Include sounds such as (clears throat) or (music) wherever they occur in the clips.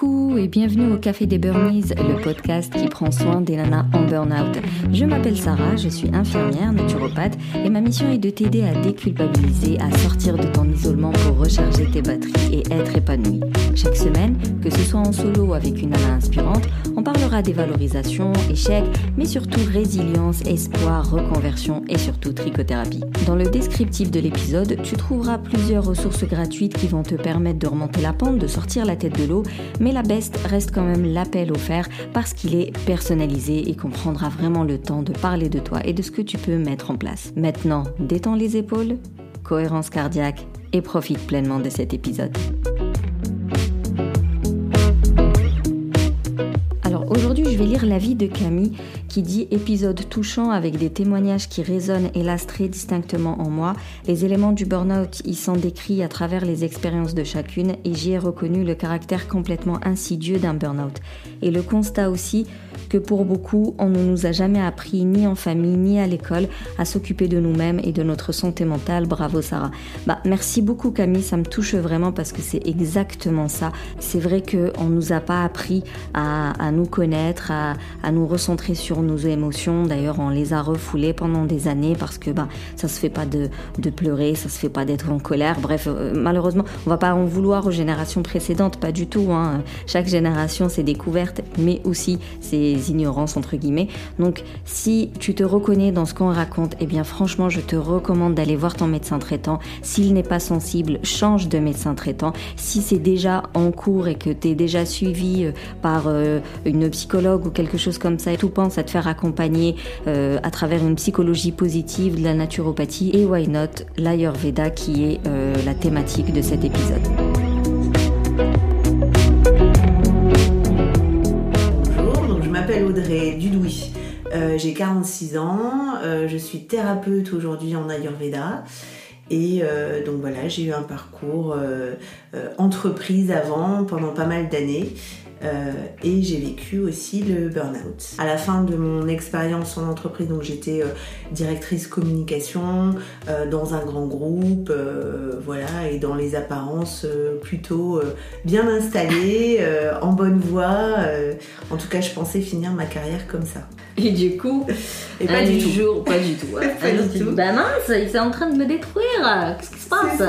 Coucou et bienvenue au Café des Burnies, le podcast qui prend soin des nanas en burn-out. Je m'appelle Sarah, je suis infirmière, naturopathe et ma mission est de t'aider à déculpabiliser, à sortir de ton isolement pour recharger tes batteries et être épanouie. Chaque semaine, que ce soit en solo ou avec une nana inspirante, on parlera des valorisations, échecs, mais surtout résilience, espoir, reconversion et surtout trichothérapie. Dans le descriptif de l'épisode, tu trouveras plusieurs ressources gratuites qui vont te permettre de remonter la pente, de sortir la tête de l'eau mais la best reste quand même l'appel offert parce qu'il est personnalisé et qu'on prendra vraiment le temps de parler de toi et de ce que tu peux mettre en place. Maintenant, détends les épaules, cohérence cardiaque et profite pleinement de cet épisode. Vais lire l'avis de Camille qui dit épisode touchant avec des témoignages qui résonnent hélas très distinctement en moi. Les éléments du burn-out y sont décrits à travers les expériences de chacune et j'y ai reconnu le caractère complètement insidieux d'un burn-out. Et le constat aussi que pour beaucoup, on ne nous a jamais appris, ni en famille, ni à l'école, à s'occuper de nous-mêmes et de notre santé mentale. Bravo Sarah. Bah, merci beaucoup Camille, ça me touche vraiment parce que c'est exactement ça. C'est vrai qu'on ne nous a pas appris à, nous connaître, à, à nous recentrer sur nos émotions. D'ailleurs, on les a refoulées pendant des années parce que bah, ça se fait pas de, de pleurer, ça se fait pas d'être en colère. Bref, euh, malheureusement, on va pas en vouloir aux générations précédentes, pas du tout. Hein. Chaque génération, c'est découverte, mais aussi ses ignorances, entre guillemets. Donc, si tu te reconnais dans ce qu'on raconte, eh bien, franchement, je te recommande d'aller voir ton médecin traitant. S'il n'est pas sensible, change de médecin traitant. Si c'est déjà en cours et que tu es déjà suivi euh, par euh, une psychologue ou quelque chose comme ça, tout pense à te faire accompagner euh, à travers une psychologie positive, de la naturopathie et why not l'Ayurveda qui est euh, la thématique de cet épisode. Bonjour, je m'appelle Audrey Dudouis. Euh, j'ai 46 ans, je suis thérapeute aujourd'hui en Ayurveda. Et donc voilà, j'ai eu un parcours entreprise avant pendant pas mal d'années. Euh, et j'ai vécu aussi le burn-out. À la fin de mon expérience en entreprise, donc j'étais euh, directrice communication euh, dans un grand groupe, voilà, et dans les apparences plutôt bien installée, (laughs) en bonne voie. en tout cas, je pensais finir ma carrière comme ça. Et du coup, et pas du tout. Jour, pas du tout. (laughs) pas du tout. Bah mince, il est en train de me détruire. Qu'est-ce qui se passe?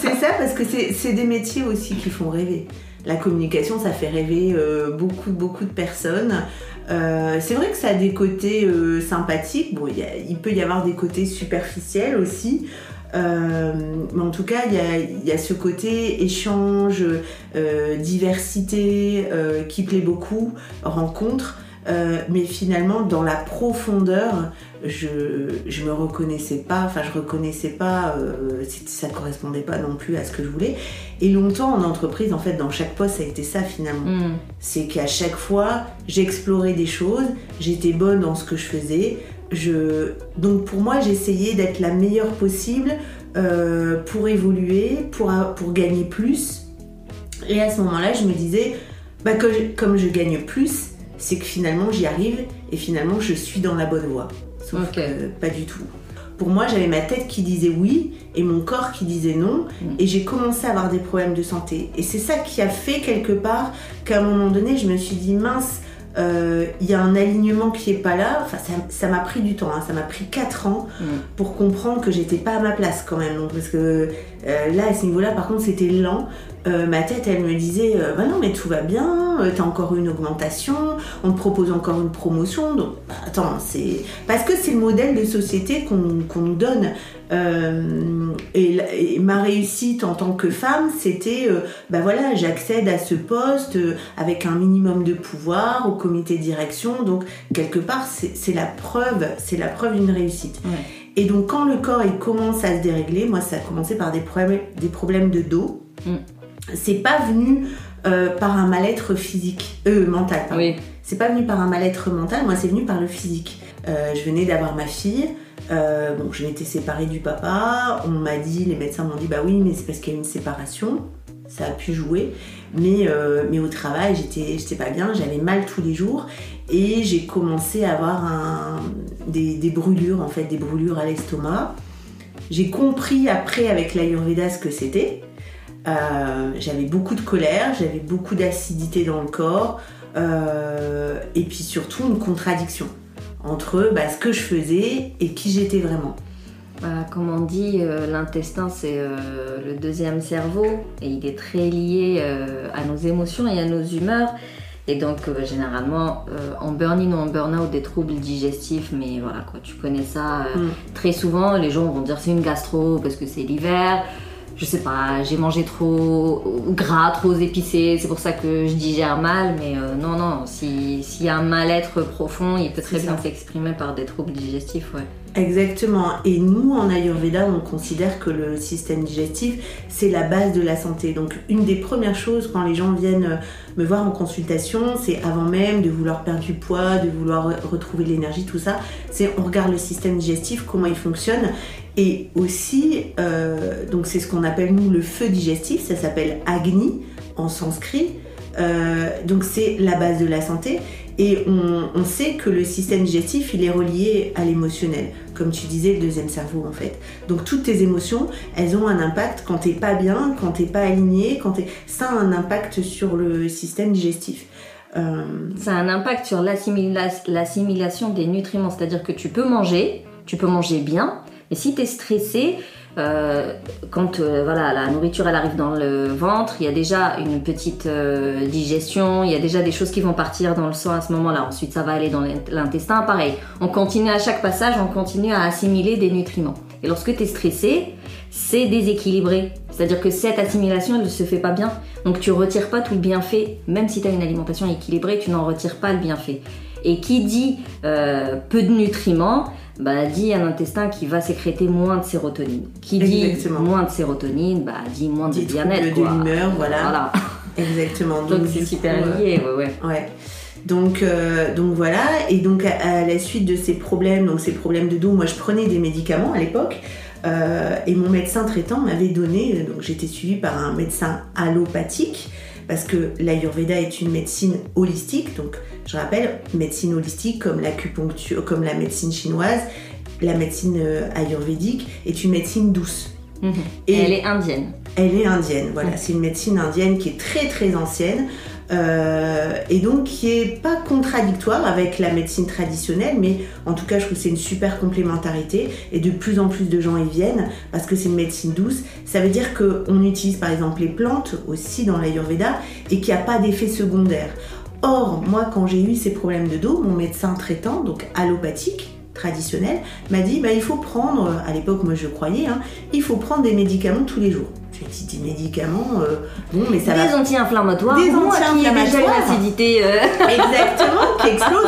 C'est ça, ça, parce que c'est des métiers aussi qui font rêver la communication, ça fait rêver euh, beaucoup, beaucoup de personnes. Euh, c'est vrai que ça a des côtés euh, sympathiques. Il peut y avoir des côtés superficiels aussi. mais en tout cas, il y a, ce côté échange, diversité qui plaît beaucoup, rencontre. Mais finalement, dans la profondeur, je, je me reconnaissais pas, enfin je reconnaissais pas, euh, ça correspondait pas non plus à ce que je voulais. Et longtemps en entreprise, en fait, dans chaque poste, ça a été ça finalement. Mm. C'est qu'à chaque fois, j'explorais des choses, j'étais bonne dans ce que je faisais. Je... Donc pour moi, j'essayais d'être la meilleure possible euh, pour évoluer, pour, pour gagner plus. Et à ce moment-là, je me disais, bah, que comme je gagne plus, c'est que finalement j'y arrive et finalement je suis dans la bonne voie. Sauf que pas du tout. Pour moi, j'avais ma tête qui disait oui et mon corps qui disait non. Mm. Et j'ai commencé à avoir des problèmes de santé. Et c'est ça qui a fait quelque part qu'à un moment donné, je me suis dit mince, euh, il y a un alignement qui est pas là. Enfin, ça m'a pris du temps, hein. ça m'a pris 4 ans mm. pour comprendre que j'étais pas à ma place quand même. Donc, parce que euh, là, à ce niveau-là, par contre, c'était lent. Euh, ma tête, elle me disait Bah non, mais tout va bien, t'as encore une augmentation, on te propose encore une promotion. Donc, bah, attends, c'est. Parce que c'est le modèle de société qu'on nous donne. Euh, et, ma réussite en tant que femme, c'était, euh, bah voilà, j'accède à ce poste euh, avec un minimum de pouvoir au comité de direction. Donc quelque part, c'est la preuve, c'est la preuve d'une réussite. Et donc quand le corps il commence à se dérégler, moi ça a commencé par des problèmes, des problèmes de dos. Mm. C'est pas venu par un mal-être physique, mental. Oui. C'est pas venu par un mal-être mental, moi c'est venu par le physique. je venais d'avoir ma fille. Euh, m'étais séparée du papa. On m'a dit, les médecins m'ont dit, bah oui, mais c'est parce qu'il y a une séparation. Ça a pu jouer. Mais, euh, au travail, j'étais, pas bien. J'avais mal tous les jours. Et j'ai commencé à avoir des, brûlures, en fait, des brûlures à l'estomac. J'ai compris après avec l'Ayurveda ce que c'était. j'avais beaucoup de colère, j'avais beaucoup d'acidité dans le corps, et puis surtout une contradiction entre bah, ce que je faisais et qui j'étais vraiment. Bah, comme on dit, l'intestin c'est le deuxième cerveau et il est très lié à nos émotions et à nos humeurs. Et donc, euh, généralement, euh, en burn-in ou en burn-out, des troubles digestifs, mais voilà, quoi, tu connais ça. Euh, mm. Très souvent, les gens vont dire c'est une gastro parce que c'est l'hiver. Je sais pas, j'ai mangé trop gras, trop épicé, c'est pour ça que je digère mal. Mais non, non, s'il y a un mal-être profond, il peut très bien s'exprimer par des troubles digestifs, ouais. Exactement. Et nous, en Ayurveda, on considère que le système digestif, c'est la base de la santé. Donc, une des premières choses quand les gens viennent euh, me voir en consultation, c'est avant même de vouloir perdre du poids, de vouloir retrouver de l'énergie, tout ça, c'est on regarde le système digestif, comment il fonctionne. Et aussi, euh, donc c'est ce qu'on appelle nous le feu digestif, ça s'appelle Agni en sanskrit. Euh, donc c'est la base de la santé. Et on, sait que le système digestif, il est relié à l'émotionnel. Comme tu disais, le deuxième cerveau en fait. Donc toutes tes émotions, elles ont un impact quand t'es pas bien, quand t'es pas aligné, quand Ça a un impact sur le système digestif. Euh, Ça a un impact sur l'assimilation des nutriments. C'est-à-dire que tu peux manger, tu peux manger bien, mais si tu es stressé, euh, quand euh, voilà, la nourriture elle arrive dans le ventre, il y a déjà une petite euh, digestion, il y a déjà des choses qui vont partir dans le sang à ce moment-là. Ensuite, ça va aller dans l'intestin. Pareil, on continue à chaque passage, on continue à assimiler des nutriments. Et lorsque tu es stressé, c'est déséquilibré. C'est-à-dire que cette assimilation, elle ne se fait pas bien. Donc tu retires pas tout le bienfait. Même si tu as une alimentation équilibrée, tu n'en retires pas le bienfait. Et qui dit peu de nutriments, bah, dit un intestin qui va sécréter moins de sérotonine. Qui dit moins de sérotonine, bah, dit moins de bien-être. de l'humeur, voilà. (laughs) Exactement. Donc c'est super lié, ouais, ouais. ouais. Donc, euh, donc voilà, et donc à, la suite de ces problèmes, donc ces problèmes de dos, moi je prenais des médicaments à l'époque, euh, et mon médecin traitant m'avait donné, donc j'étais suivie par un médecin allopathique, parce que l'Ayurveda est une médecine holistique, donc je rappelle, médecine holistique comme l'acupuncture, comme la médecine chinoise, la médecine euh, ayurvédique est une médecine douce. Mhm. Et elle est indienne. Elle est indienne, voilà. C'est une médecine indienne qui est très très ancienne. Euh, et donc qui est pas contradictoire avec la médecine traditionnelle, mais en tout cas je trouve que c'est une super complémentarité et de plus en plus de gens y viennent parce que c'est une médecine douce. Ça veut dire qu'on utilise par exemple les plantes aussi dans l'Ayurveda et qu'il n'y a pas d'effet secondaire. Or, moi quand j'ai eu ces problèmes de dos, mon médecin traitant, donc allopathique, traditionnel, m'a dit bah, il faut prendre, à l'époque moi je croyais, hein, il faut prendre des médicaments tous les jours. J'ai dit des médicaments, euh, bon, mais ça des va. Anti-inflammatoires. Des anti-inflammatoires. l'acidité. Euh. Exactement, qui explose.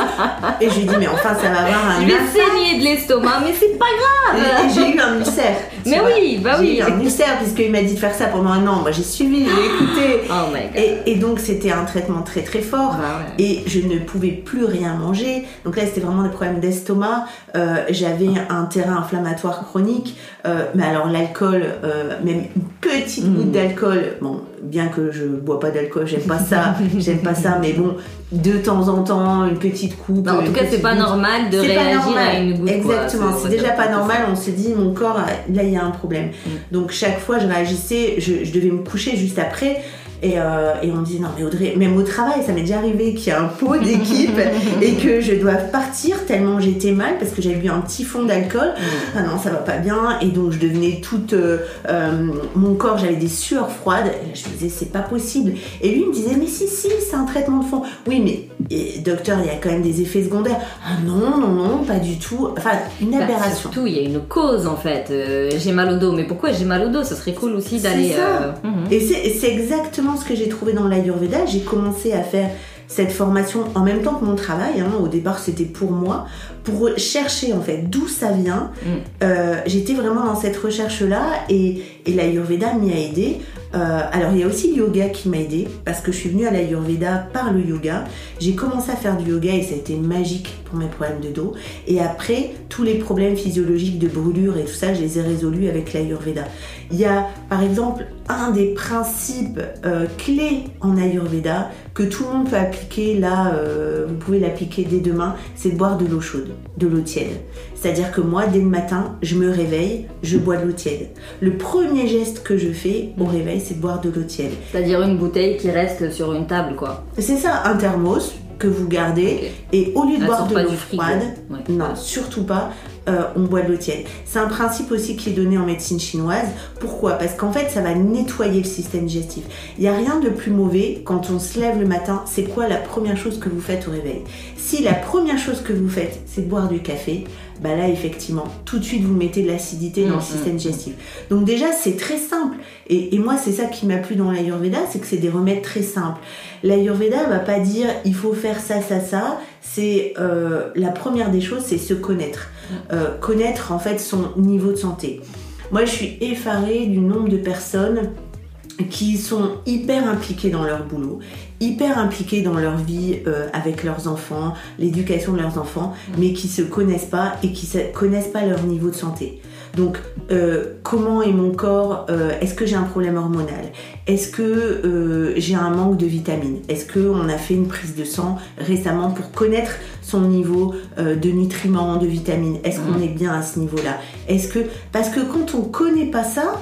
Et je lui ai dit, mais enfin, ça va avoir un. Je vais saigner de l'estomac, mais c'est pas grave. Et, j'ai eu un ulcère. Mais oui, bah oui. J'ai eu un ulcère, puisqu'il m'a dit de faire ça pendant un an. Moi, j'ai suivi, j'ai (gasps) écouté. Oh my God. Et, donc, c'était un traitement très, très fort. Bah et je ne pouvais plus rien manger. Donc là, c'était vraiment des problèmes d'estomac. Euh, j'avais un terrain inflammatoire chronique. Mais alors, l'alcool, même peu petite goutte mm. d'alcool, bon, bien que je bois pas d'alcool, j'aime pas ça, (laughs) j'aime pas ça, mais bon, de temps en temps, une petite coupe. en tout cas, c'est pas normal de réagir à une goutte. Exactement, c'est déjà pas normal. On se dit, mon corps, là, il y a un problème. Mm. Donc chaque fois, je réagissais, je, devais me coucher juste après. Euh, et, on me dit non mais Audrey, même au travail, ça m'est déjà arrivé qu'il y a un pot d'équipe (laughs) et que je dois partir tellement j'étais mal parce que j'avais bu un petit fond d'alcool. Mm. Ah non, ça va pas bien. Et donc je devenais toute... Euh, euh, mon corps, j'avais des sueurs froides. Et je me disais c'est pas possible. Et lui me disait mais si, si, c'est un traitement de fond. Oui mais docteur, il y a quand même des effets secondaires. Ah non, non, non, pas du tout. Enfin, une bah, aberration. surtout, il y a une cause en fait. j'ai mal au dos. Mais pourquoi j'ai mal au dos? Ça serait cool aussi d'aller... Mhm. Et c'est exactement ce que j'ai trouvé dans l'Ayurveda. J'ai commencé à faire cette formation en même temps que mon travail. Hein. Au départ, c'était pour moi, pour chercher en fait d'où ça vient. Mm. Euh, j'étais vraiment dans cette recherche-là et, et l'Ayurveda m'y a aidé. Euh, alors il y a aussi le yoga qui m'a aidé parce que je suis venue à l'Ayurveda par le yoga. J'ai commencé à faire du yoga et ça a été magique pour mes problèmes de dos. Et après, tous les problèmes physiologiques de brûlure et tout ça, je les ai résolus avec l'Ayurveda. Il y a par exemple un des principes euh, clés en Ayurveda que tout le monde peut appliquer là, euh, vous pouvez l'appliquer dès demain, c'est de boire de l'eau chaude, de l'eau tiède. C'est-à-dire que moi, dès le matin, je me réveille, je bois de l'eau tiède. Le premier geste que je fais au réveil, c'est de boire de l'eau tiède. C'est-à-dire une bouteille qui reste sur une table, quoi. C'est ça, un thermos que vous gardez et au lieu de boire de l'eau froide, non, surtout pas, euh, on boit de l'eau tiède. C'est un principe aussi qui est donné en médecine chinoise. Pourquoi? Parce qu'en fait, ça va nettoyer le système digestif. Il n'y a rien de plus mauvais quand on se lève le matin. C'est quoi la première chose que vous faites au réveil? Si la première chose que vous faites, c'est de boire du café, bah là, effectivement, tout de suite, vous mettez de l'acidité dans le mm, système digestif. Donc déjà, c'est très simple. Et, moi, c'est ça qui m'a plu dans l'Ayurveda, c'est que c'est des remèdes très simples. L'Ayurveda va pas dire il faut faire ça, ça, ça. C'est euh, la première des choses, c'est se connaître. Euh, connaître en fait son niveau de santé. Moi, je suis effarée du nombre de personnes qui sont hyper impliquées dans leur boulot, hyper impliquées dans leur vie euh, avec leurs enfants, l'éducation de leurs enfants, mais qui se connaissent pas et qui ne connaissent pas leur niveau de santé. Donc, euh, comment est mon corps euh, Est-ce que j'ai un problème hormonal? Est-ce que euh, j'ai un manque de vitamines? Est-ce qu'on a fait une prise de sang récemment pour connaître son niveau de nutriments, de vitamines? Est-ce qu'on mmh. est bien à ce niveau-là? Est-ce que parce que quand on connaît pas ça,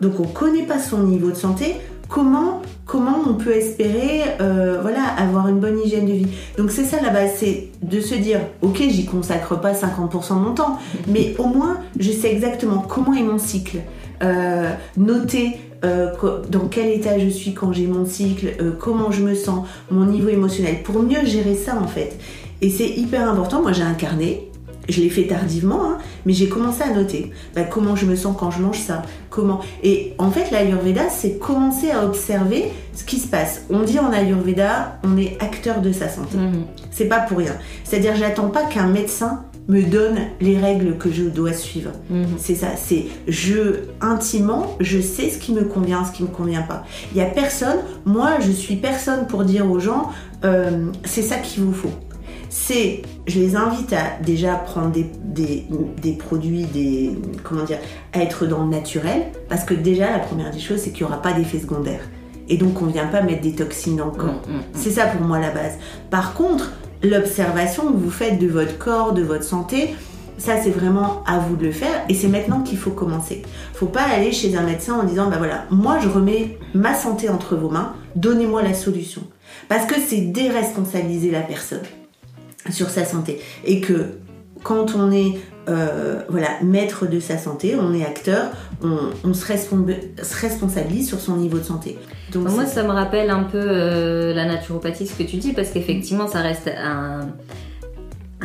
donc on connaît pas son niveau de santé, comment comment on peut espérer euh, voilà, avoir une bonne hygiène de vie. Donc c'est ça la base, c'est de se dire, ok, j'y consacre pas 50% de mon temps, mais au moins je sais exactement comment est mon cycle. Euh, noter euh, dans quel état je suis quand j'ai mon cycle, comment je me sens, mon niveau émotionnel, pour mieux gérer ça en fait. Et c'est hyper important, moi j'ai un carnet, je l'ai fait tardivement, hein, mais j'ai commencé à noter bah, comment je me sens quand je mange ça, comment. Et en fait, l'Ayurveda, c'est commencer à observer ce qui se passe. On dit en Ayurveda, on est acteur de sa santé. Mhm. C'est pas pour rien. C'est-à-dire, j'attends pas qu'un médecin me donne les règles que je dois suivre. Mhm. C'est ça, c'est je intimement, je sais ce qui me convient, ce qui me convient pas. Il y a personne, moi je suis personne pour dire aux gens euh, c'est ça qu'il vous faut c'est, je les invite à déjà prendre des, produits, des, comment dire, à être dans le naturel, parce que déjà, la première des choses, c'est qu'il n'y aura pas d'effet secondaire. Et donc, on ne vient pas mettre des toxines dans le corps. Mm, mm, mm. C'est ça pour moi la base. Par contre, l'observation que vous faites de votre corps, de votre santé, ça, c'est vraiment à vous de le faire et c'est maintenant qu'il faut commencer. Faut pas aller chez un médecin en disant, bah voilà, moi je remets ma santé entre vos mains, donnez-moi la solution. Parce que c'est déresponsabiliser la personne sur sa santé. Et que quand on est euh, voilà, maître de sa santé, on est acteur, on, se, responsabilise sur son niveau de santé. Donc moi, ça me rappelle un peu euh, la naturopathie, ce que tu dis, parce qu'effectivement, ça reste un,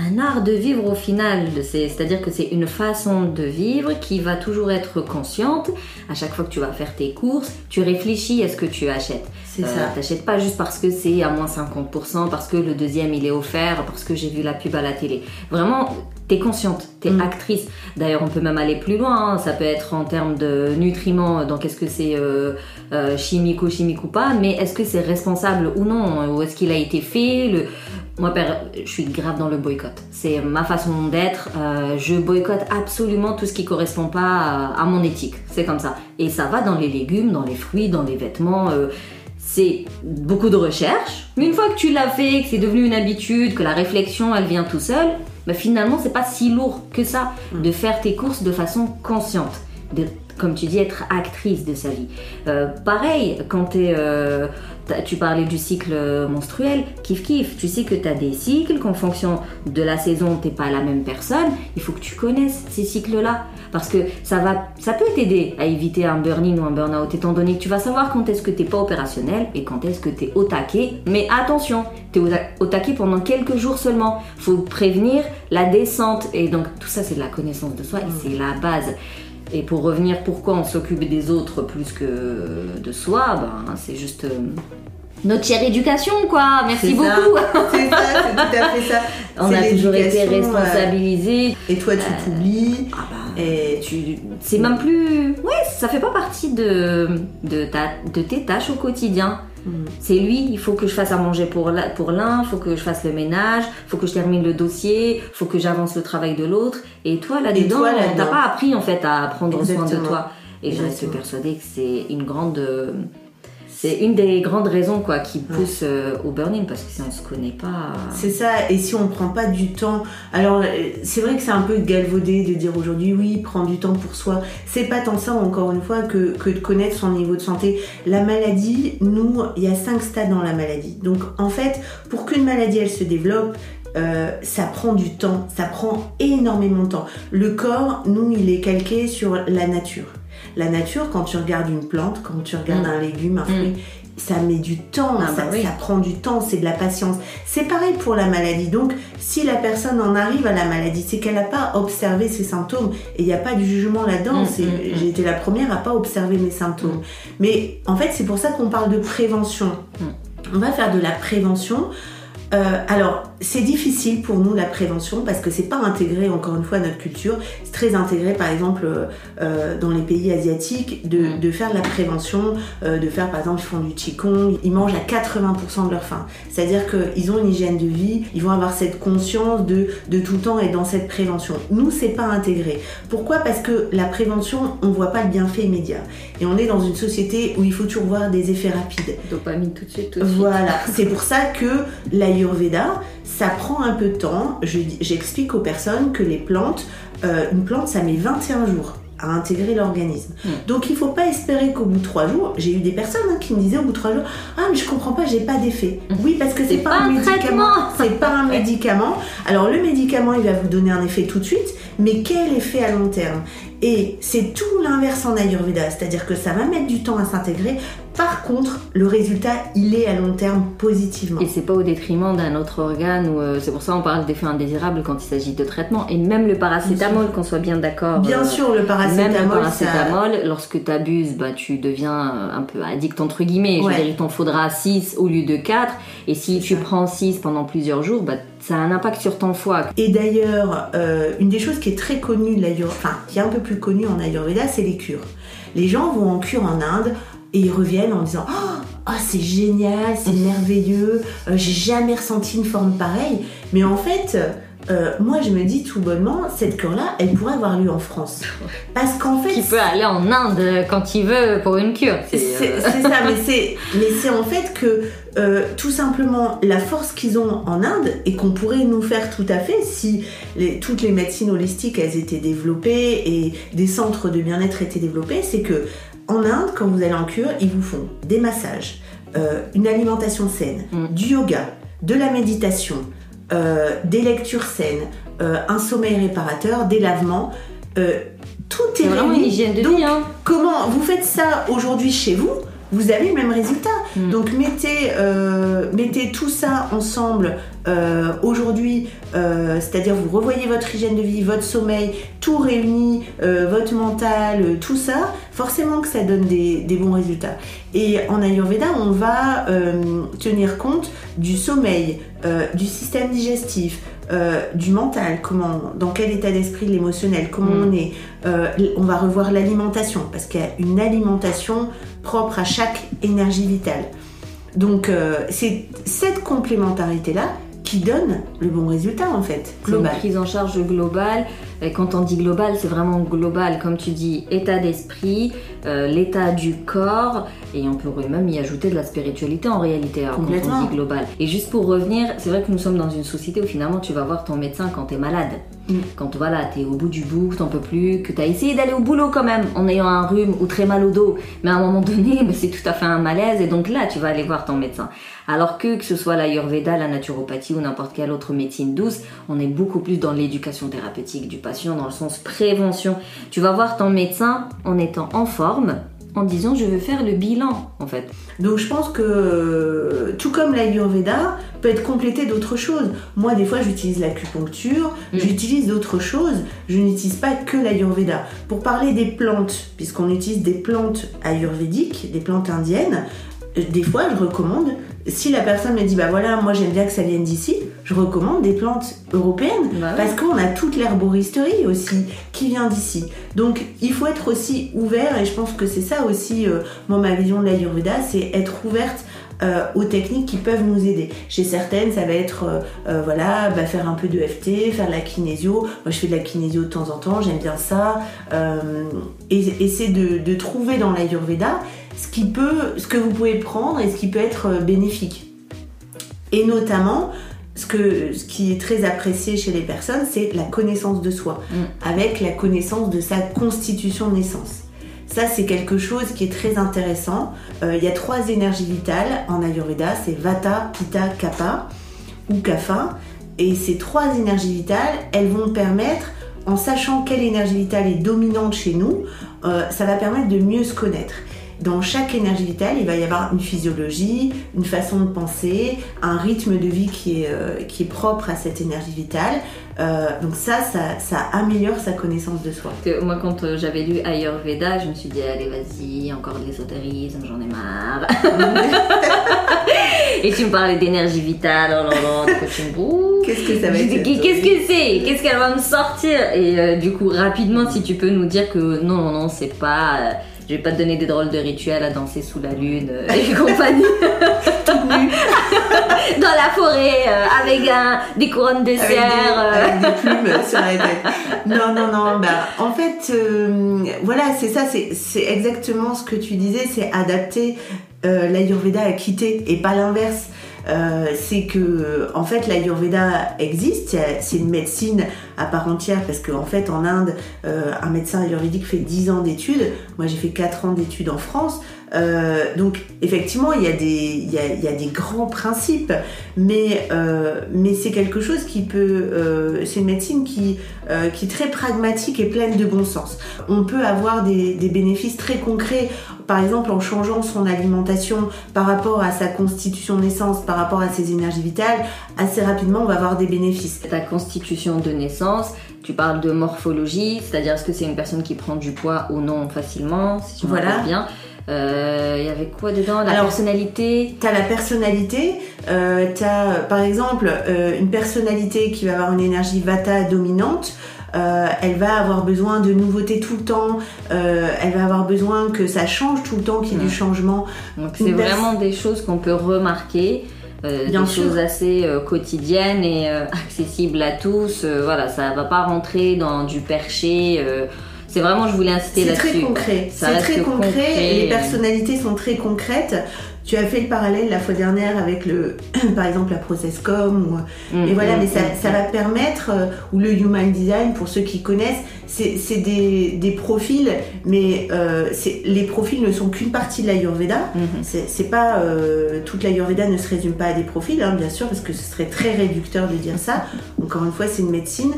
un art de vivre au final. C'est-à-dire que c'est une façon de vivre qui va toujours être consciente. À chaque fois que tu vas faire tes courses, tu réfléchis à ce que tu achètes. C'est euh, ça. T'achètes pas juste parce que c'est à moins 50%, parce que le deuxième il est offert, parce que j'ai vu la pub à la télé. Vraiment, t'es consciente, t'es mm. actrice. D'ailleurs, on peut même aller plus loin. Hein. Ça peut être en termes de nutriments, donc est-ce que c'est euh, euh, chimique ou chimique ou pas, mais est-ce que c'est responsable ou non? Ou est-ce qu'il a été fait? Le, moi, je suis grave dans le boycott. C'est ma façon d'être. Euh, je boycotte absolument tout ce qui correspond pas à, mon éthique. C'est comme ça. Et ça va dans les légumes, dans les fruits, dans les vêtements. Euh, c'est beaucoup de recherche. Mais une fois que tu l'as fait, que c'est devenu une habitude, que la réflexion, elle vient tout seul, bah finalement, c'est pas si lourd que ça mm. de faire tes courses de façon consciente. De, comme tu dis, être actrice de sa vie. Euh, pareil, quand tu es tu parlais du cycle menstruel, kiff kiff. Tu sais que tu as des cycles, qu'en fonction de la saison, t'es pas la même personne. Il faut que tu connaisses ces cycles-là. Parce que ça, va, ça peut t'aider à éviter un burn-in ou un burn-out, étant donné que tu vas savoir quand est-ce que t'es pas opérationnel et quand est-ce que tu es au taquet. Mais attention, tu es au taquet pendant quelques jours seulement. faut prévenir la descente. Et donc, tout ça, c'est de la connaissance de soi et c'est la base. Et pour revenir, pourquoi on s'occupe des autres plus que de soi, ben, c'est juste euh, notre chère éducation, quoi. Merci beaucoup. C'est ça, c'est tout à fait ça. (laughs) On a toujours été responsabilisés. et toi, tu euh, t'oublies. Ah bah, et tu. C'est même plus. Ouais, ça fait pas partie de, de, ta, de tes tâches au quotidien. C'est lui, il faut que je fasse à manger pour l'un, l'un, faut que je fasse le ménage, faut que je termine le dossier, faut que j'avance le travail de l'autre. Et toi là-dedans, t'as pas appris en fait à prendre soin de toi. Et je reste persuadée que c'est une grande C'est une des grandes raisons quoi qui pousse euh, au burn-in parce que si on se connaît pas. C'est ça, et si on prend pas du temps. Alors, euh, c'est vrai que c'est un peu galvaudé de dire aujourd'hui, oui, prends du temps pour soi. C'est pas tant ça, encore une fois, que, que de connaître son niveau de santé. La maladie, nous, il y a cinq stades dans la maladie. Donc, en fait, pour qu'une maladie, elle se développe, euh, ça prend du temps, ça prend énormément de temps. Le corps, nous, il est calqué sur la nature. La nature, quand tu regardes une plante, quand tu regardes Mm. un légume, un Mm. fruit, ça met du temps, Ah ça, bah oui. ça prend du temps, c'est de la patience. C'est pareil pour la maladie. Donc, si la personne en arrive à la maladie, c'est qu'elle n'a pas observé ses symptômes. Et il n'y a pas de jugement là-dedans. Mm, C'est- mm, mm. J'ai été la première à pas observer mes symptômes. Mais en fait, c'est pour ça qu'on parle de prévention. Mm. On va faire de la prévention. Euh, alors, c'est difficile pour nous la prévention parce que c'est pas intégré encore une fois à notre culture. C'est très intégré, par exemple, euh, euh, dans les pays asiatiques, de, de faire de la prévention, euh, de faire par exemple, ils font du qigong, ils mangent à 80% de leur faim. C'est-à-dire qu'ils ont une hygiène de vie, ils vont avoir cette conscience de, de tout le temps être dans cette prévention. Nous, c'est pas intégré. Pourquoi? Parce que la prévention, on voit pas le bienfait immédiat. Et on est dans une société où il faut toujours voir des effets rapides. Dopamine tout de suite, tout de suite. Voilà, c'est pour ça que l'Ayurveda, ça prend un peu de temps. Je- J'explique aux personnes que les plantes, euh, une plante, ça met 21 jours à intégrer l'organisme. Mm. Donc il faut pas espérer qu'au bout de 3 jours, j'ai eu des personnes hein, qui me disaient au bout de 3 jours, ah mais je comprends pas, j'ai pas d'effet. Oui, parce que c'est pas, pas un médicament. (laughs) C'est pas un médicament. Alors le médicament, il va vous donner un effet tout de suite, mais quel effet à long terme? Et c'est tout l'inverse en Ayurveda, c'est-à-dire que ça va mettre du temps à s'intégrer. Par contre, le résultat, il est à long terme positivement. Et c'est pas au détriment d'un autre organe ou euh, c'est pour ça qu'on parle d'effets indésirables quand il s'agit de traitement et même le paracétamol qu'on soit bien d'accord. Bien euh, sûr, le Même paracétamol, le ça... paracétamol, lorsque tu abuses, bah, tu deviens euh, un peu addict entre guillemets. Je Ouais. veux dire, il t'en faudra 6 au lieu de 4. Et si tu ça. prends 6 pendant plusieurs jours, bah, ça a un impact sur ton foie. Et d'ailleurs, euh, une des choses qui est très connue de enfin qui est un peu plus connue en Ayurveda, c'est les cures. Les gens vont en cure en Inde et ils reviennent en disant Oh, ah, c'est génial, c'est merveilleux, euh, j'ai jamais ressenti une forme pareille. Mais en fait, euh, moi je me dis tout bonnement, cette cure-là, elle pourrait avoir lieu en France. Parce qu'en fait, Qui peut aller en Inde quand il veut pour une cure. c'est euh, ça, mais c'est (laughs) mais c'est en fait que euh, tout simplement la force qu'ils ont en Inde et qu'on pourrait nous faire tout à fait si les- toutes les médecines holistiques elles étaient développées et des centres de bien-être étaient développés, c'est que en Inde, quand vous allez en cure, ils vous font des massages, euh, une alimentation saine, Mm. du yoga, de la méditation, euh, des lectures saines, euh, un sommeil réparateur, des lavements. tout est, c'est vraiment une réuni. hygiène de Donc, vie. Hein. Comment vous faites ça aujourd'hui chez vous? Vous avez le même résultat. Mm. Donc mettez, euh, mettez tout ça ensemble euh, aujourd'hui, euh, c'est-à-dire vous revoyez votre hygiène de vie, votre sommeil, tout réuni, votre mental, tout ça, forcément que ça donne des, des bons résultats. Et en Ayurveda, on va tenir compte du sommeil, du système digestif, euh, du mental, comment, dans quel état d'esprit, l'émotionnel, comment Mm. on est. Euh, on va revoir l'alimentation parce qu'il y a une alimentation propre à chaque énergie vitale. Donc euh, c'est cette complémentarité-là qui donne le bon résultat en fait, une global. prise en charge globale. Et quand on dit global, c'est vraiment global. Comme tu dis, état d'esprit, euh, l'état du corps, et on pourrait même y ajouter de la spiritualité en réalité, alors, quand Complètement. on dit global. Et juste pour revenir, c'est vrai que nous sommes dans une société où finalement tu vas voir ton médecin quand t'es malade. Quand voilà, t'es au bout du bout, t'en peux plus, que t'as essayé d'aller au boulot quand même en ayant un rhume ou très mal au dos, mais à un moment donné, (laughs) c'est tout à fait un malaise, et donc là tu vas aller voir ton médecin. Alors que, que ce soit l'ayurveda, la naturopathie ou n'importe quelle autre médecine douce, on est beaucoup plus dans l'éducation thérapeutique du patient, dans le sens prévention. Tu vas voir ton médecin en étant en forme, en disant je veux faire le bilan en fait. Donc je pense que tout comme l'Ayurveda peut être complété d'autres choses. Moi des fois j'utilise l'acupuncture, Mm. j'utilise d'autres choses, je n'utilise pas que l'Ayurveda. Pour parler des plantes, puisqu'on utilise des plantes ayurvédiques, des plantes indiennes, des fois je recommande, si la personne me dit bah voilà moi j'aime bien que ça vienne d'ici, je recommande des plantes européennes Bah ouais. parce qu'on a toute l'herboristerie aussi qui vient d'ici. Donc il faut être aussi ouvert et je pense que c'est ça aussi, euh, moi ma vision de l'Ayurveda, c'est être ouverte euh, aux techniques qui peuvent nous aider. Chez certaines, ça va être euh, euh, voilà, bah, faire un peu de FT, faire de la kinésio. Moi je fais de la kinésio de temps en temps, j'aime bien ça. Euh, et, et c'est de, de trouver dans l'Ayurveda ce, qui peut, ce que vous pouvez prendre et ce qui peut être bénéfique. Et notamment, ce, que, ce qui est très apprécié chez les personnes, c'est la connaissance de soi, mm. avec la connaissance de sa constitution de naissance. Ça, c'est quelque chose qui est très intéressant. Euh, il y a trois énergies vitales en Ayurveda, c'est Vata, Pitta, Kapha ou Kapha. Et ces trois énergies vitales, elles vont permettre, en sachant quelle énergie vitale est dominante chez nous, euh, ça va permettre de mieux se connaître dans chaque énergie vitale, il va y avoir une physiologie, une façon de penser, un rythme de vie qui est, euh, qui est propre à cette énergie vitale. Euh, donc ça, ça, améliore sa connaissance de soi. Moi, quand euh, j'avais lu Ayurveda, je me suis dit, allez, vas-y, encore de l'ésotérisme, j'en ai marre. (laughs) Et tu me parlais d'énergie vitale, oh là là, Qu'est-ce que ça va être Qu'est-ce que c'est? Qu'est-ce qu'elle va me sortir? Et du coup, rapidement, si tu peux nous dire que non, non, non, c'est pas je vais pas te donner des drôles de rituels à danser sous la lune euh, (laughs) et compagnie. Dans la forêt, euh, avec un, des couronnes de cire. Euh. Avec, des, plumes sur la tête. Non, non, non. Bah, en fait, voilà, c'est ça, c'est exactement ce que tu disais, c'est adapter l'Ayurveda à quitter et pas l'inverse. Euh, c'est que en fait l'Ayurveda existe, c'est une médecine à part entière parce qu'en en fait en Inde, euh, un médecin ayurvédique fait 10 ans d'études, moi j'ai fait 4 ans d'études en France, euh, donc effectivement, il y, a des, y a, des grands principes, mais, mais c'est quelque chose qui peut... C'est une médecine qui, qui est très pragmatique et pleine de bon sens. On peut avoir des, bénéfices très concrets, par exemple en changeant son alimentation par rapport à sa constitution de naissance, par rapport à ses énergies vitales, assez rapidement on va avoir des bénéfices. Ta constitution de naissance, tu parles de morphologie, c'est-à-dire est-ce que c'est une personne qui prend du poids ou non facilement, si je voilà. bien. Il euh, y avait quoi dedans? La personnalité? T'as la personnalité. Euh, t'as par exemple euh, une personnalité qui va avoir une énergie vata dominante. Euh, elle va avoir besoin de nouveautés tout le temps, elle va avoir besoin que ça change tout le temps, qu'il y ait du changement. Donc c'est vraiment des choses qu'on peut remarquer. Euh, des choses assez quotidiennes et (laughs) accessibles à tous. voilà, ça va pas rentrer dans du perché c'est vraiment, je voulais inciter là-dessus. C'est très concret. C'est très concret. Les personnalités sont très concrètes. Tu as fait le parallèle la fois dernière avec le, (clears throat) par exemple, la processcom. Ou, mm, et voilà, mm, mais ça, mm, ça va permettre, euh, ou le human design, pour ceux qui connaissent, c'est des, des, profils, mais euh, les profils ne sont qu'une partie de l'Ayurveda. Mm-hmm. C'est pas euh, toute l'Ayurveda ne se résume pas à des profils, hein, bien sûr, parce que ce serait très réducteur de dire ça. Encore une fois, c'est une médecine.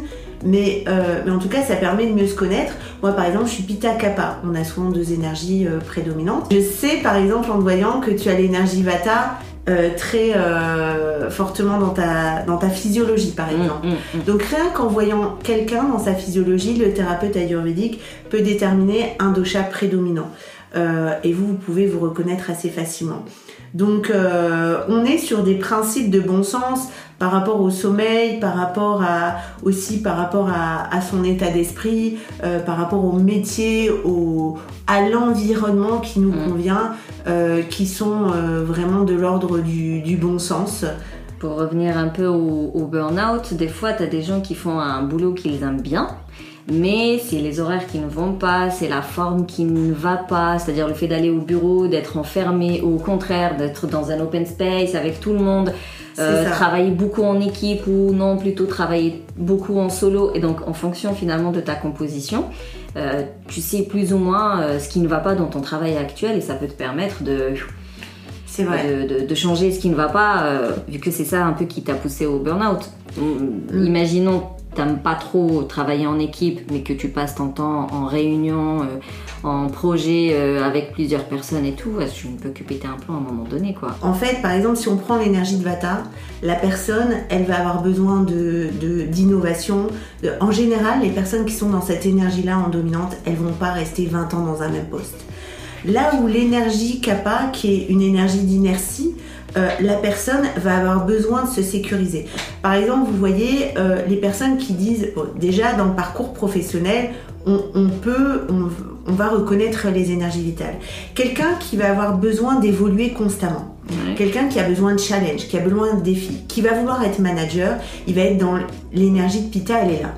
Mais, euh, mais en tout cas, ça permet de mieux se connaître. Moi, par exemple, je suis Pitta Kappa. On a souvent deux énergies euh, prédominantes. Je sais, par exemple, en te voyant, que tu as l'énergie Vata euh, très fortement dans ta, dans ta physiologie, par mm, exemple. Mm, mm. Donc, rien qu'en voyant quelqu'un dans sa physiologie, le thérapeute ayurvédique peut déterminer un dosha prédominant. Et vous, vous pouvez vous reconnaître assez facilement. Donc, on est sur des principes de bon sens par rapport au sommeil, par rapport à aussi par rapport à, son état d'esprit, euh, par rapport au métier, au, à l'environnement qui nous mm. convient, euh, qui sont euh, vraiment de l'ordre du, bon sens. Pour revenir un peu au, au burn-out, des fois tu as des gens qui font un boulot qu'ils aiment bien, mais c'est les horaires qui ne vont pas, c'est la forme qui ne va pas, c'est-à-dire le fait d'aller au bureau, d'être enfermé, ou au contraire d'être dans un open space avec tout le monde, euh, travailler beaucoup en équipe ou non, plutôt travailler beaucoup en solo. Et donc en fonction finalement de ta composition, euh, tu sais plus ou moins euh, ce qui ne va pas dans ton travail actuel et ça peut te permettre de... Vrai. De, changer ce qui ne va pas, vu que c'est ça un peu qui t'a poussé au burn-out. Mm. Imaginons t'aimes pas trop travailler en équipe, mais que tu passes ton temps en réunion, euh, en projet euh, avec plusieurs personnes et tout, tu ne peux que péter un plan à un moment donné, quoi. En fait, par exemple, si on prend l'énergie de Vata, la personne, elle va avoir besoin de d'innovation. En général, les personnes qui sont dans cette énergie-là en dominante, elles vont pas rester 20 ans dans un même poste. Là où l'énergie kappa, qui est une énergie d'inertie, euh, la personne va avoir besoin de se sécuriser. Par exemple, vous voyez euh, les personnes qui disent, déjà dans le parcours professionnel, on, peut, on, va reconnaître les énergies vitales. Quelqu'un qui va avoir besoin d'évoluer constamment. Quelqu'un qui a besoin de challenge, qui a besoin de défis, qui va vouloir être manager, il va être dans l'énergie de Pita, elle est là.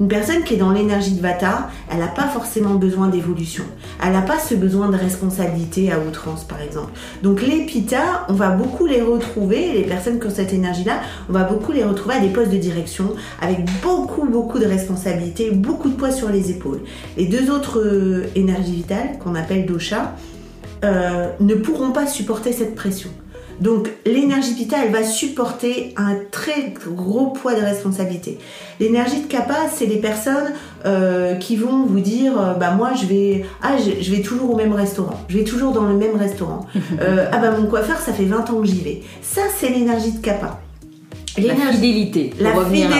Une personne qui est dans l'énergie de Vata, elle n'a pas forcément besoin d'évolution. Elle n'a pas ce besoin de responsabilité à outrance, par exemple. Donc les Pitta, on va beaucoup les retrouver, les personnes qui ont cette énergie-là, on va beaucoup les retrouver à des postes de direction, avec beaucoup, beaucoup de responsabilités, beaucoup de poids sur les épaules. Les deux autres euh, énergies vitales, qu'on appelle dosha, euh, ne pourront pas supporter cette pression. Donc l'énergie Pitta, elle va supporter un très gros poids de responsabilité. L'énergie de Kappa, c'est les personnes euh, qui vont vous dire, euh, bah moi je vais, ah je, vais toujours au même restaurant, je vais toujours dans le même restaurant. (laughs) Euh, ah bah mon coiffeur, ça fait 20 ans que j'y vais. Ça c'est l'énergie de Kappa. La fidélité. La fidélité,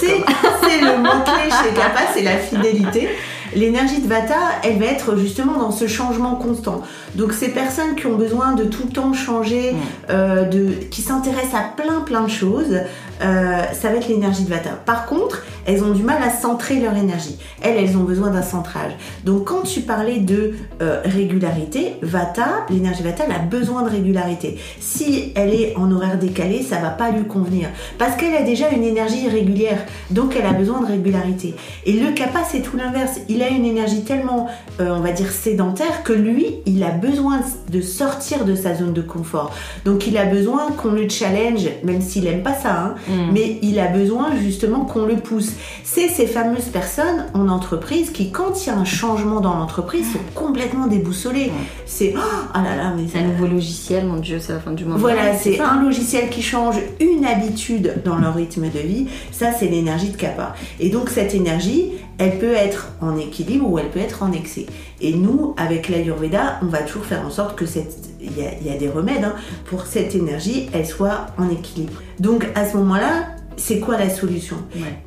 c'est le mot clé chez Kappa, c'est la fidélité. (laughs) L'énergie de Vata, elle va être justement dans ce changement constant. Donc ces personnes qui ont besoin de tout le temps changer, euh, de, qui s'intéressent à plein plein de choses, euh, ça va être l'énergie de Vata. Par contre, elles ont du mal à centrer leur énergie. Elles, elles ont besoin d'un centrage. Donc quand tu parlais de euh, régularité, Vata, l'énergie Vata, elle a besoin de régularité. Si elle est en horaire décalé, ça va pas lui convenir. Parce qu'elle a déjà une énergie irrégulière. Donc elle a besoin de régularité. Et le Kappa, c'est tout l'inverse. Il a une énergie tellement, on va dire, sédentaire que lui, il a besoin de sortir de sa zone de confort. Donc il a besoin qu'on le challenge, même s'il aime pas ça, hein, mm. mais il a besoin justement qu'on le pousse. C'est ces fameuses personnes en entreprise qui, quand il y a un changement dans l'entreprise, sont complètement déboussolées. C'est oh, ah là là, mais c'est un nouveau logiciel, mon Dieu, c'est la fin du monde. Voilà, c'est un logiciel qui change une habitude dans leur rythme de vie. Ça, c'est l'énergie de Kappa. Et donc cette énergie, elle peut être en équilibre ou elle peut être en excès. Et nous, avec l'Ayurveda, on va toujours faire en sorte que cette, il y, a, des remèdes hein, pour cette énergie, elle soit en équilibre. Donc à ce moment-là, c'est quoi la solution?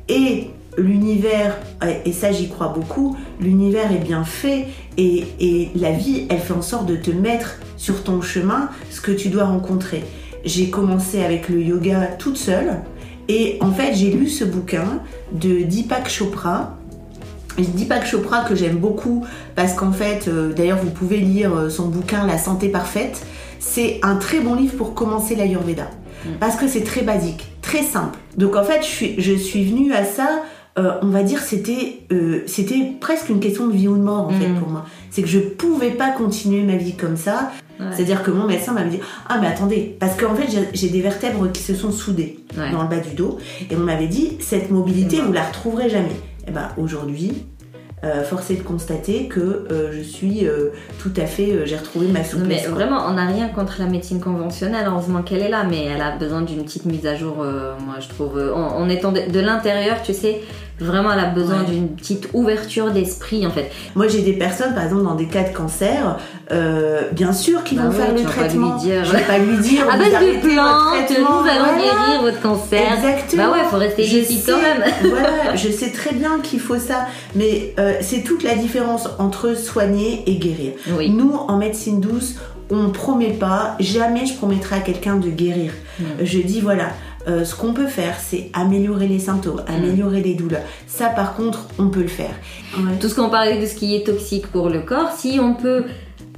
Et l'univers, et ça j'y crois beaucoup, l'univers est bien fait et, et, la vie, elle fait en sorte de te mettre sur ton chemin ce que tu dois rencontrer. J'ai commencé avec le yoga toute seule et en fait j'ai lu ce bouquin de Deepak Chopra je dis pas que Chopra que j'aime beaucoup parce qu'en fait, euh, d'ailleurs vous pouvez lire euh, son bouquin La santé parfaite. C'est un très bon livre pour commencer l'Ayurveda mm. parce que c'est très basique, très simple. Donc en fait, je suis, je suis venue à ça. Euh, on va dire c'était c'était presque une question de vie ou de mort en fait mm. pour moi. C'est que je pouvais pas continuer ma vie comme ça. C'est-à-dire que mon médecin m'avait dit ah mais attendez parce qu'en fait j'ai des vertèbres qui se sont soudées dans le bas du dos et on m'avait dit cette mobilité vous la retrouverez jamais. Et eh ben aujourd'hui, euh, forcé de constater que euh, je suis euh, tout à fait, j'ai retrouvé ma souplesse. mais vraiment, on n'a rien contre la médecine conventionnelle, heureusement qu'elle est là, mais elle a besoin d'une petite mise à jour, moi je trouve. En, étant de l'intérieur, tu sais, Vraiment, elle a besoin d'une petite ouverture d'esprit en fait. Moi, j'ai des personnes, par exemple, dans des cas de cancer, euh, bien sûr, qui bah vont faire le traitement. Pas lui dire. Je vais pas lui dire. À base de plantes, nous allons guérir votre cancer. Exactement. Bah ouais, faut rester ici quand même. (laughs) voilà, je (laughs) sais très bien qu'il faut ça, mais euh, c'est toute la différence entre soigner et guérir. Nous, en médecine douce, on promet pas, jamais je promettrai à quelqu'un de guérir. Je dis voilà, euh, ce qu'on peut faire, c'est améliorer les symptômes, mm. améliorer les douleurs. Ça, par contre, on peut le faire. Tout ce qu'on parlait de ce qui est toxique pour le corps, si on peut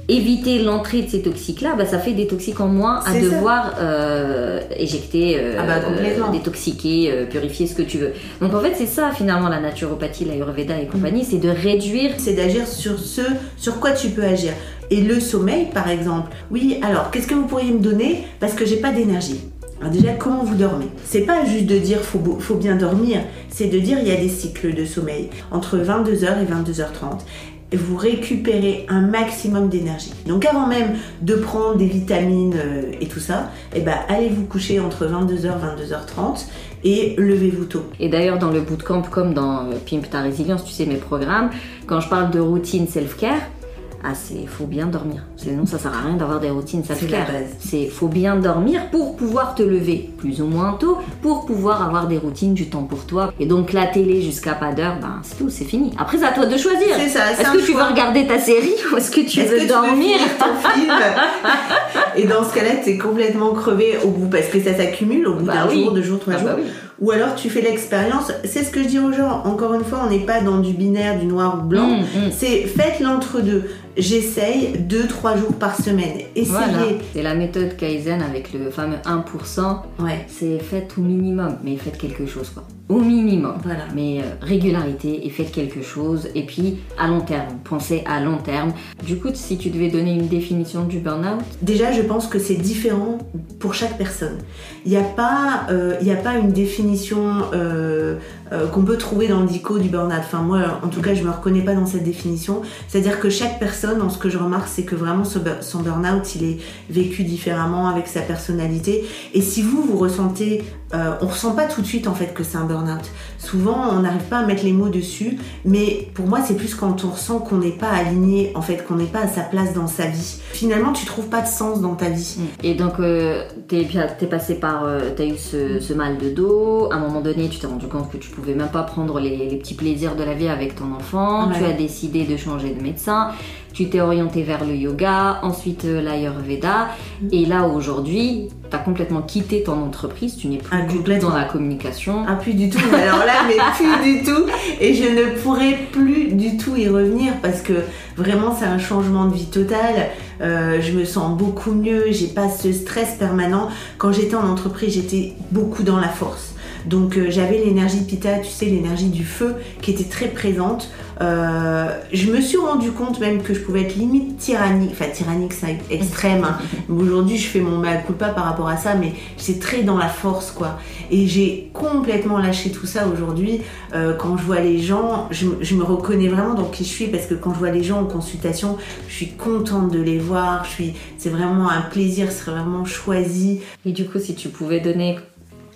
éviter l'entrée de ces toxiques-là, bah, ça fait des toxiques en moins à devoir euh, éjecter, euh, ah bah, détoxiquer, purifier ce que tu veux. Donc en fait, c'est ça finalement la naturopathie, l'ayurveda et compagnie, mm. c'est de réduire. C'est d'agir sur ce sur quoi tu peux agir. Et le sommeil, par exemple. Oui, alors qu'est-ce que vous pourriez me donner? Parce que j'ai pas d'énergie déjà, comment vous dormez? C'est pas juste de dire faut, faut bien dormir, c'est de dire il y a des cycles de sommeil entre 22h et 22h30 vous récupérez un maximum d'énergie. Donc avant même de prendre des vitamines euh, et tout ça, eh ben, allez vous coucher entre 22h et 22h30 et levez-vous tôt. Et d'ailleurs dans le bootcamp comme dans euh, Pimp ta résilience, tu sais mes programmes, quand je parle de routine self-care, ah, c'est faut bien dormir. Sinon, ça sert à rien d'avoir des routines, ça C'est C'est faut bien dormir pour pouvoir te lever plus ou moins tôt, pour pouvoir avoir des routines, du temps pour toi. Et donc la télé jusqu'à pas d'heure, ben c'est tout, c'est fini. Après, c'est à toi de choisir. C'est ça. Est-ce que tu veux regarder ta série ou est-ce que tu veux dormir ton film (laughs) Et dans ce cas-là, t'es complètement crevé au bout parce que ça s'accumule au bout bah d'un jour, deux jours, trois ah jours. Bah ou alors tu fais l'expérience. C'est ce que je dis aux gens. Encore une fois, on n'est pas dans du binaire, du noir ou blanc. Mm, mm. C'est faites l'entre-deux. J'essaye deux, trois jours par semaine. Essayez. C'est la méthode Kaizen avec le fameux 1%. Ouais. C'est faites au minimum, mais faites quelque chose quoi. au minimum. Voilà. Mais euh, régularité et faites quelque chose. Et puis à long terme, pensez à long terme. Du coup, si tu devais donner une définition du burn-out? Déjà, je pense que c'est différent pour chaque personne. Il n'y a, pas, euh, y a pas une définition euh, euh, qu'on peut trouver dans le dico du burn-out. Enfin, moi, en tout cas, je me reconnais pas dans cette définition. C'est-à-dire que chaque personne, en ce que je remarque, c'est que vraiment son burn-out, il est vécu différemment avec sa personnalité. Et si vous, vous ressentez, euh, on ressent pas tout de suite en fait que c'est un burn-out. Souvent, on n'arrive pas à mettre les mots dessus, mais pour moi, c'est plus quand on ressent qu'on n'est pas aligné, en fait, qu'on n'est pas à sa place dans sa vie. Finalement, tu trouves pas de sens dans ta vie. Et donc, euh, t'es passé par. euh, t'as eu ce, ce mal de dos. À un moment donné, tu t'es rendu compte que tu pouvais même pas prendre les, les petits plaisirs de la vie avec ton enfant. Ouais. Tu as décidé de changer de médecin. Tu t'es orienté vers le yoga, ensuite euh, l'ayurveda. Et là, aujourd'hui, t'as complètement quitté ton entreprise. Tu n'es plus Ah, du tout complètement. dans la communication. Ah, plus du tout. Alors là, mais (laughs) plus du tout. Et je ne pourrais plus du tout y revenir parce que vraiment, c'est un changement de vie total. Euh, je me sens beaucoup mieux. J'ai pas ce stress permanent. Quand j'étais en entreprise, j'étais beaucoup dans la force. Donc euh, j'avais l'énergie Pita, tu sais, l'énergie du feu qui était très présente. Euh, je me suis rendu compte même que je pouvais être limite tyrannique, enfin tyrannique c'est extrême. hein. (laughs) Aujourd'hui je fais mon mea culpa par rapport à ça, mais j'étais très dans la force quoi. Et j'ai complètement lâché tout ça aujourd'hui. Euh, quand je vois les gens, je, me- je me reconnais vraiment dans qui je suis parce que quand je vois les gens en consultation, je suis contente de les voir. Je suis, c'est vraiment un plaisir, c'est vraiment choisi. Et du coup, si tu pouvais donner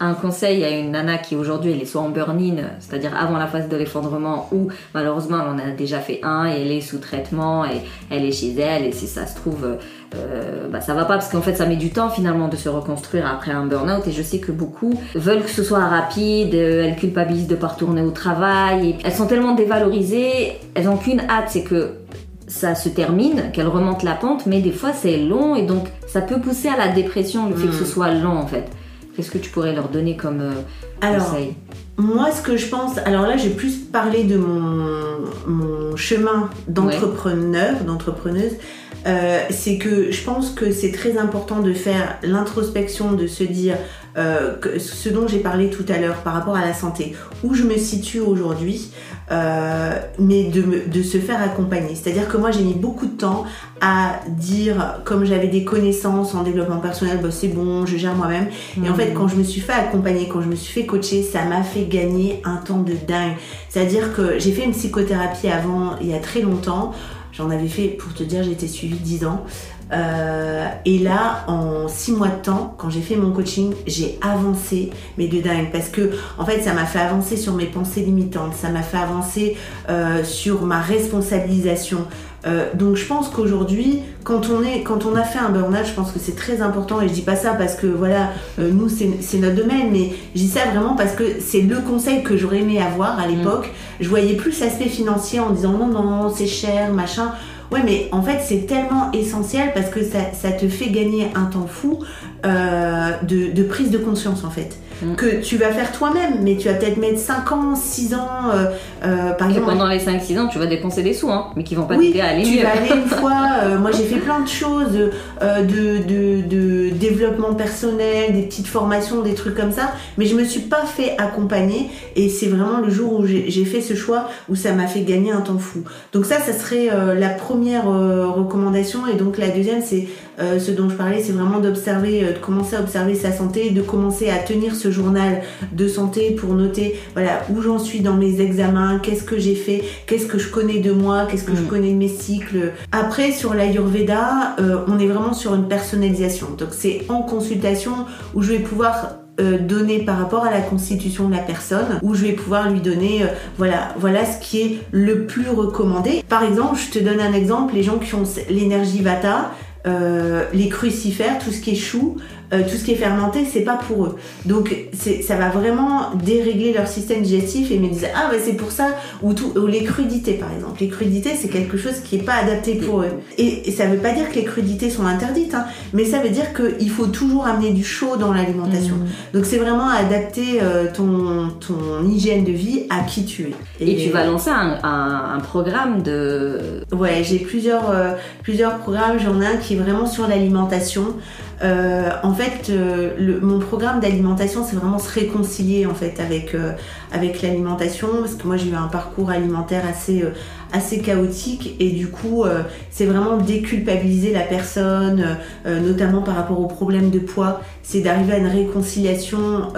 un conseil à une nana qui aujourd'hui elle est soit en burn-in, c'est-à-dire avant la phase de l'effondrement, ou malheureusement elle en a déjà fait un et elle est sous traitement et elle est chez elle et si ça se trouve euh, bah ça va pas parce qu'en fait ça met du temps finalement de se reconstruire après un burn-out et je sais que beaucoup veulent que ce soit rapide, euh, elles culpabilisent de pas retourner au travail et elles sont tellement dévalorisées, elles ont qu'une hâte, c'est que ça se termine, qu'elle remonte la pente, mais des fois c'est long et donc ça peut pousser à la dépression le fait que ce soit long en fait. Qu'est-ce que tu pourrais leur donner comme euh, Alors, conseil? Moi, ce que je pense, alors là, j'ai plus parlé de mon, mon chemin d'entrepreneur, d'entrepreneuse. Euh, c'est que je pense que c'est très important de faire l'introspection, de se dire euh, que ce dont j'ai parlé tout à l'heure par rapport à la santé, où je me situe aujourd'hui, euh, mais de, me- de se faire accompagner. C'est-à-dire que moi j'ai mis beaucoup de temps à dire, comme j'avais des connaissances en développement personnel, bah, c'est bon, je gère moi-même. Et en fait, quand je me suis fait accompagner, quand je me suis fait coacher, ça m'a fait gagner un temps de dingue. C'est-à-dire que j'ai fait une psychothérapie avant, il y a très longtemps. J'en avais fait, pour te dire, été suivie 10 ans. Euh, et là, en 6 mois de temps, quand j'ai fait mon coaching, j'ai avancé, mais de dingue. Parce que, en fait, ça m'a fait avancer sur mes pensées limitantes, ça m'a fait avancer euh, sur ma responsabilisation. Euh, donc je pense qu'aujourd'hui, quand on est, quand on a fait un burn-out, je pense que c'est très important. Et je dis pas ça parce que voilà, euh, nous c'est notre domaine, mais je dis ça vraiment parce que c'est le conseil que j'aurais aimé avoir à l'époque. Je voyais plus l'aspect financier en disant non non c'est cher machin. Ouais, mais en fait, c'est tellement essentiel parce que ça, ça te fait gagner un temps fou euh, de, de prise de conscience, en fait. Mm. Que tu vas faire toi-même, mais tu vas peut-être mettre 5 ans, 6 ans, euh, euh, par Et exemple. pendant les 5-6 ans, tu vas dépenser des sous, hein, mais qui vont pas Oui, t'aider à aller tu mieux. vas aller une (laughs) fois. euh, moi, j'ai fait plein de choses euh, de, de, de développement personnel, des petites formations, des trucs comme ça. Mais je me suis pas fait accompagner. Et c'est vraiment le jour où j'ai j'ai fait ce choix où ça m'a fait gagner un temps fou. Donc ça, ça serait euh, la première euh, recommandation. Et donc la deuxième, c'est euh, ce dont je parlais, c'est vraiment d'observer, euh, de commencer à observer sa santé, de commencer à tenir ce journal de santé pour noter, voilà, où j'en suis dans mes examens, qu'est-ce que j'ai fait, qu'est-ce que je connais de moi, qu'est-ce que je Mm. connais de mes cycles. Après, sur l'Ayurveda, euh, on est vraiment sur une personnalisation. Donc c'est en consultation où je vais pouvoir euh, donner par rapport à la constitution de la personne, où je vais pouvoir lui donner, euh, voilà, voilà ce qui est le plus recommandé. Par exemple, je te donne un exemple, les gens qui ont l'énergie Vata, les crucifères, tout ce qui est chou, euh, tout ce qui est fermenté, c'est pas pour eux. Donc ça va vraiment dérégler leur système digestif et me disent ah bah c'est pour ça ou, tout, ou les crudités par exemple. Les crudités c'est quelque chose qui est pas adapté pour eux. Et, et ça veut pas dire que les crudités sont interdites, hein, mais ça veut dire qu'il faut toujours amener du chaud dans l'alimentation. Mm. Donc c'est vraiment adapter euh, ton, ton hygiène de vie à qui tu es. Et tu vas lancer un, un- un programme de. Ouais, j'ai plusieurs, euh, plusieurs programmes. J'en ai un qui est vraiment sur l'alimentation. En fait, le, mon programme d'alimentation, c'est vraiment se réconcilier en fait avec avec l'alimentation, parce que moi j'ai eu un parcours alimentaire assez assez chaotique et du coup c'est vraiment déculpabiliser la personne, notamment par rapport aux problèmes de poids, c'est d'arriver à une réconciliation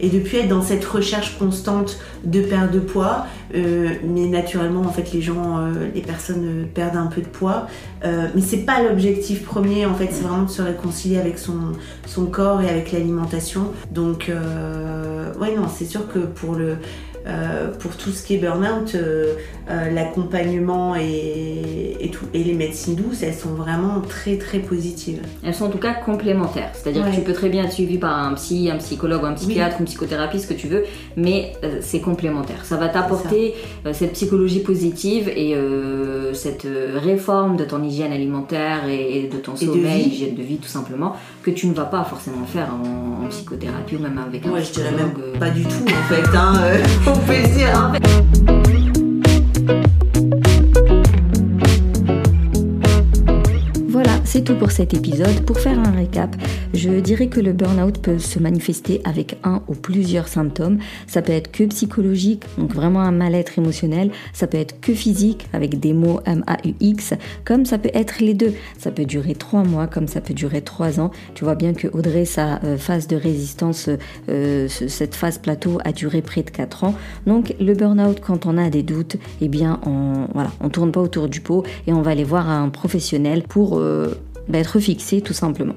et de plus être dans cette recherche constante de perte de poids, mais naturellement en fait les gens, les personnes perdent un peu de poids, mais c'est pas l'objectif premier en fait, c'est vraiment de se réconcilier avec son, son corps et avec l'alimentation. Donc, euh, ouais, non, c'est sûr que pour le euh, pour tout ce qui est burn-out, euh, euh, l'accompagnement et, et, et, les médecines douces, elles sont vraiment très très positives. Elles sont en tout cas complémentaires. C'est-à-dire que tu peux très bien être suivi par un psy, un psychologue, un psychiatre, une psychothérapie, ce que tu veux, mais c'est complémentaire. Ça va t'apporter cette psychologie positive et cette réforme de ton hygiène alimentaire et, de ton sommeil, hygiène de vie tout simplement, que tu ne vas pas forcément faire en, psychothérapie ou même avec un ouais, je dirais même pas du tout en fait. Hein, (laughs) plaisir. C'est tout pour cet épisode. Pour faire un récap, je dirais que le burn-out peut se manifester avec un ou plusieurs symptômes. Ça peut être que psychologique, donc vraiment un mal-être émotionnel. Ça peut être que physique, avec des mots M-A-U-X, comme ça peut être les deux. Ça peut durer trois mois, comme ça peut durer trois ans. Tu vois bien que Audrey, sa euh, phase de résistance, euh, cette phase plateau a duré près de quatre ans. Donc le burn-out, quand on a des doutes, eh bien on voilà, on tourne pas autour du pot et on va aller voir un professionnel pour euh, être fixé tout simplement.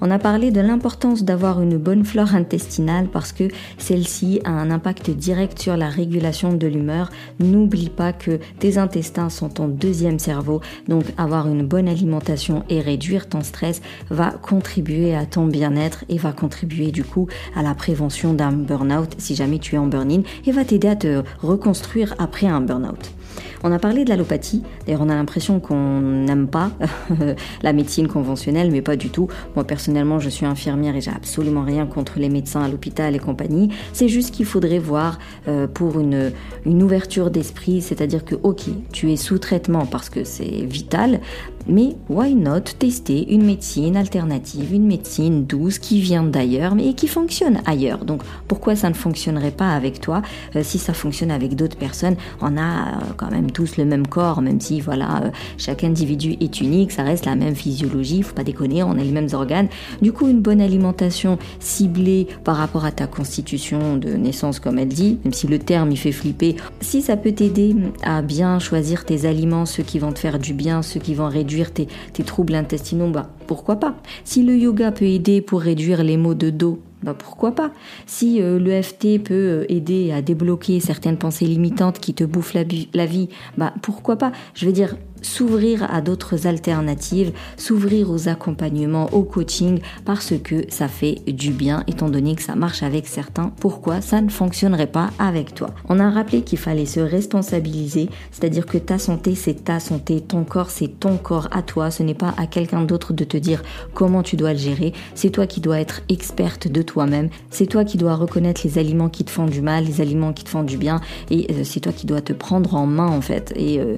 On a parlé de l'importance d'avoir une bonne flore intestinale parce que celle-ci a un impact direct sur la régulation de l'humeur. N'oublie pas que tes intestins sont ton deuxième cerveau, donc avoir une bonne alimentation et réduire ton stress va contribuer à ton bien-être et va contribuer du coup à la prévention d'un burn-out si jamais tu es en burn-in et va t'aider à te reconstruire après un burn-out. On a parlé de l'allopathie, d'ailleurs on a l'impression qu'on n'aime pas (laughs) la médecine conventionnelle, mais pas du tout. Moi personnellement je suis infirmière et j'ai absolument rien contre les médecins à l'hôpital et compagnie. C'est juste qu'il faudrait voir euh, pour une, une ouverture d'esprit, c'est-à-dire que ok, tu es sous traitement parce que c'est vital, mais why not tester une médecine alternative, une médecine douce qui vient d'ailleurs mais qui fonctionne ailleurs. Donc pourquoi ça ne fonctionnerait pas avec toi euh, si ça fonctionne avec d'autres personnes? On a euh, quand même tous le même corps, même si voilà euh, chaque individu est unique, ça reste la même physiologie, faut pas déconner, on a les mêmes organes. Du coup une bonne alimentation ciblée par rapport à ta constitution de naissance comme elle dit, même si le terme il fait flipper, si ça peut t'aider à bien choisir tes aliments, ceux qui vont te faire du bien, ceux qui vont réduire tes, troubles intestinaux, bah, pourquoi pas. Si le yoga peut aider pour réduire les maux de dos, bah pourquoi pas. Si euh, le l'EFT peut euh, aider à débloquer certaines pensées limitantes qui te bouffent la, la vie, bah pourquoi pas. Je veux dire, s'ouvrir à d'autres alternatives, s'ouvrir aux accompagnements, au coaching, parce que ça fait du bien, étant donné que ça marche avec certains. Pourquoi? Ça ne fonctionnerait pas avec toi. On a rappelé qu'il fallait se responsabiliser, c'est-à-dire que ta santé, c'est ta santé, ton corps, c'est ton corps à toi, ce n'est pas à quelqu'un d'autre de te dire comment tu dois le gérer, c'est toi qui dois être experte de toi-même, c'est toi qui dois reconnaître les aliments qui te font du mal, les aliments qui te font du bien, et euh, c'est toi qui dois te prendre en main en fait. Euh,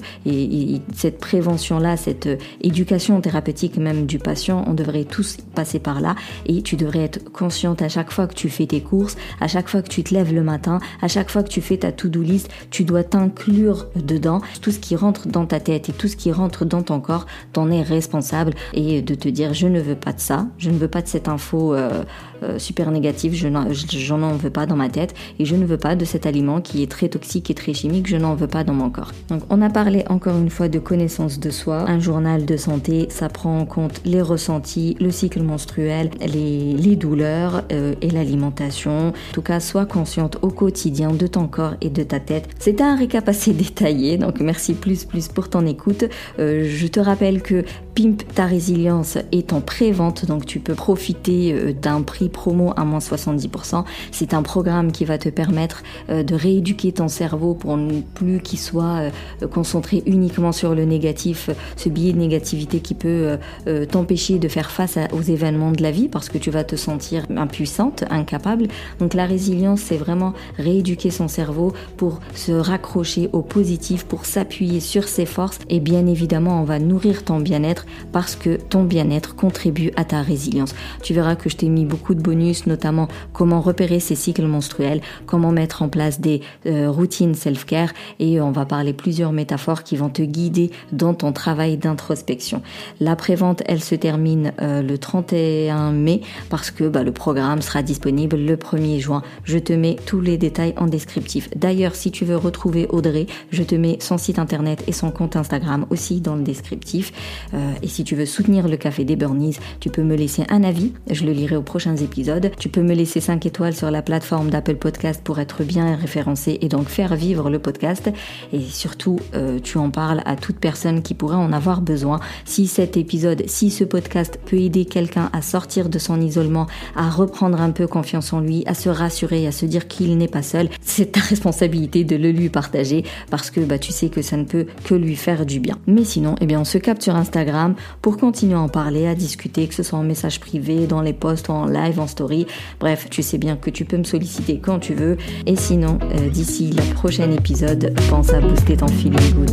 prévention-là, cette euh, éducation thérapeutique même du patient, on devrait tous passer par là et tu devrais être consciente à chaque fois que tu fais tes courses, à chaque fois que tu te lèves le matin, à chaque fois que tu fais ta to-do list, tu dois t'inclure dedans. Tout ce qui rentre dans ta tête et tout ce qui rentre dans ton corps, t'en es responsable et de te dire je ne veux pas de ça, je ne veux pas de cette info euh, euh, super négative, je n'en veux pas dans ma tête et je ne veux pas de cet aliment qui est très toxique et très chimique, je n'en veux pas dans mon corps. Donc on a parlé encore une fois de connaissance de soi. Un journal de santé, ça prend en compte les ressentis, le cycle menstruel, les, les douleurs euh, et l'alimentation. En tout cas, sois consciente au quotidien de ton corps et de ta tête. C'était un récap assez (laughs) détaillé, donc merci plus plus pour ton écoute. Euh, je te rappelle que Pimp ta résilience est en pré-vente, donc tu peux profiter d'un prix promo à moins 70%. C'est un programme qui va te permettre euh, de rééduquer ton cerveau pour ne plus qu'il soit euh, concentré uniquement sur le négatif, ce biais de négativité qui peut euh, t'empêcher de faire face aux événements de la vie parce que tu vas te sentir impuissante, incapable. Donc la résilience, c'est vraiment rééduquer son cerveau pour se raccrocher au positif, pour s'appuyer sur ses forces et bien évidemment, on va nourrir ton bien-être parce que ton bien-être contribue à ta résilience. Tu verras que je t'ai mis beaucoup de bonus, notamment comment repérer ses cycles menstruels, comment mettre en place des euh, routines self-care et on va parler plusieurs métaphores qui vont te guider dans ton travail d'introspection. La prévente, elle se termine euh, le 31 mai parce que bah, le programme sera disponible le 1er juin. Je te mets tous les détails en descriptif. D'ailleurs, si tu veux retrouver Audrey, je te mets son site internet et son compte Instagram aussi dans le descriptif. Euh, et si tu veux soutenir le Café des Burnies, tu peux me laisser un avis. Je le lirai aux prochains épisodes. Tu peux me laisser 5 étoiles sur la plateforme d'Apple Podcast pour être bien référencé et donc faire vivre le podcast. Et surtout, euh, tu en parles à toute personne qui pourrait en avoir besoin. Si cet épisode, si ce podcast peut aider quelqu'un à sortir de son isolement, à reprendre un peu confiance en lui, à se rassurer, à se dire qu'il n'est pas seul, c'est ta responsabilité de le lui partager parce que bah, tu sais que ça ne peut que lui faire du bien. Mais sinon, eh bien, on se capte sur Instagram pour continuer à en parler, à discuter, que ce soit en message privé, dans les posts, en live, story. Bref, tu sais bien que tu peux me solliciter quand tu veux. Et sinon, euh, d'ici le prochain épisode, pense à booster ton feeling good.